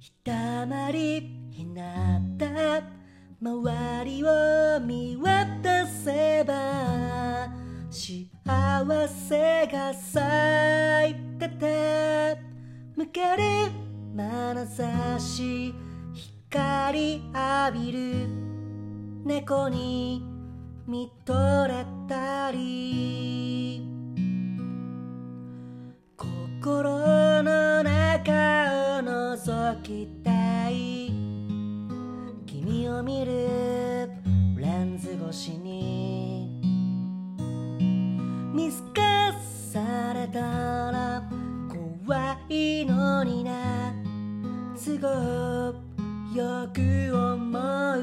ひたまりひなた周りを見渡せば幸せが咲いてて向ける眼差し光浴びる猫に見とれたきたい。君を見るレンズ越しに。見透かされたら怖いのにな。都合よく思う。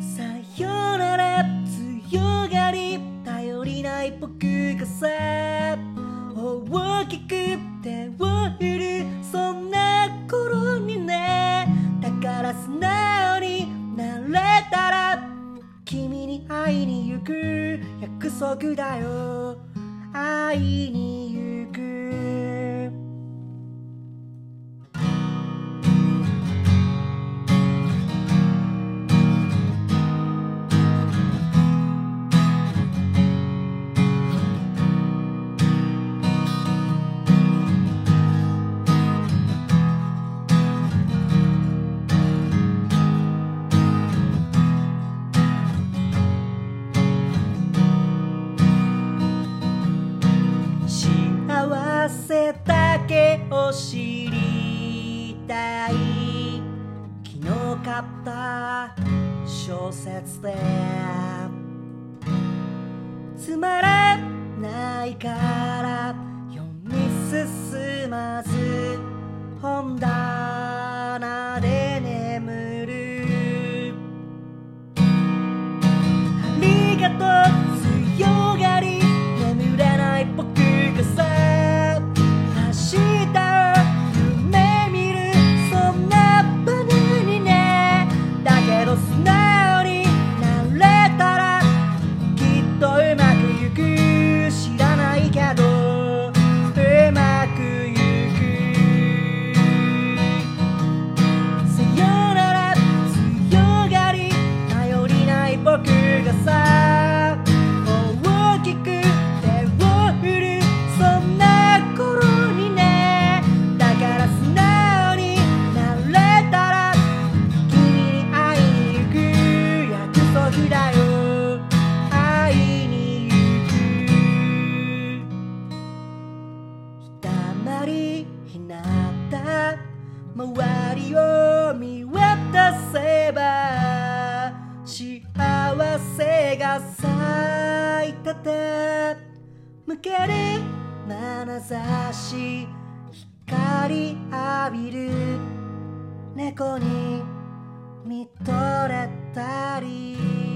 さよなら強がり頼りない僕がさ。君に会いに行く約束だよ。会いにかった。小説で。つまらないから読み進まず本題見渡せば幸せが咲いてて向ける眼差し光浴びる猫に見とれたり